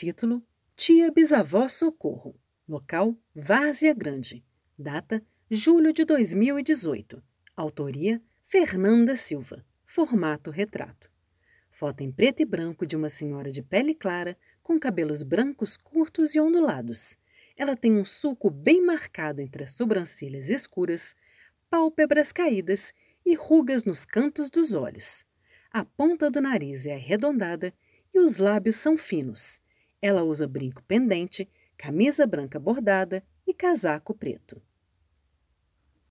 Título: Tia Bisavó Socorro. Local: Várzea Grande. Data: julho de 2018. Autoria: Fernanda Silva. Formato retrato. Foto em preto e branco de uma senhora de pele clara, com cabelos brancos curtos e ondulados. Ela tem um sulco bem marcado entre as sobrancelhas escuras, pálpebras caídas e rugas nos cantos dos olhos. A ponta do nariz é arredondada e os lábios são finos. Ela usa brinco pendente, camisa branca bordada e casaco preto.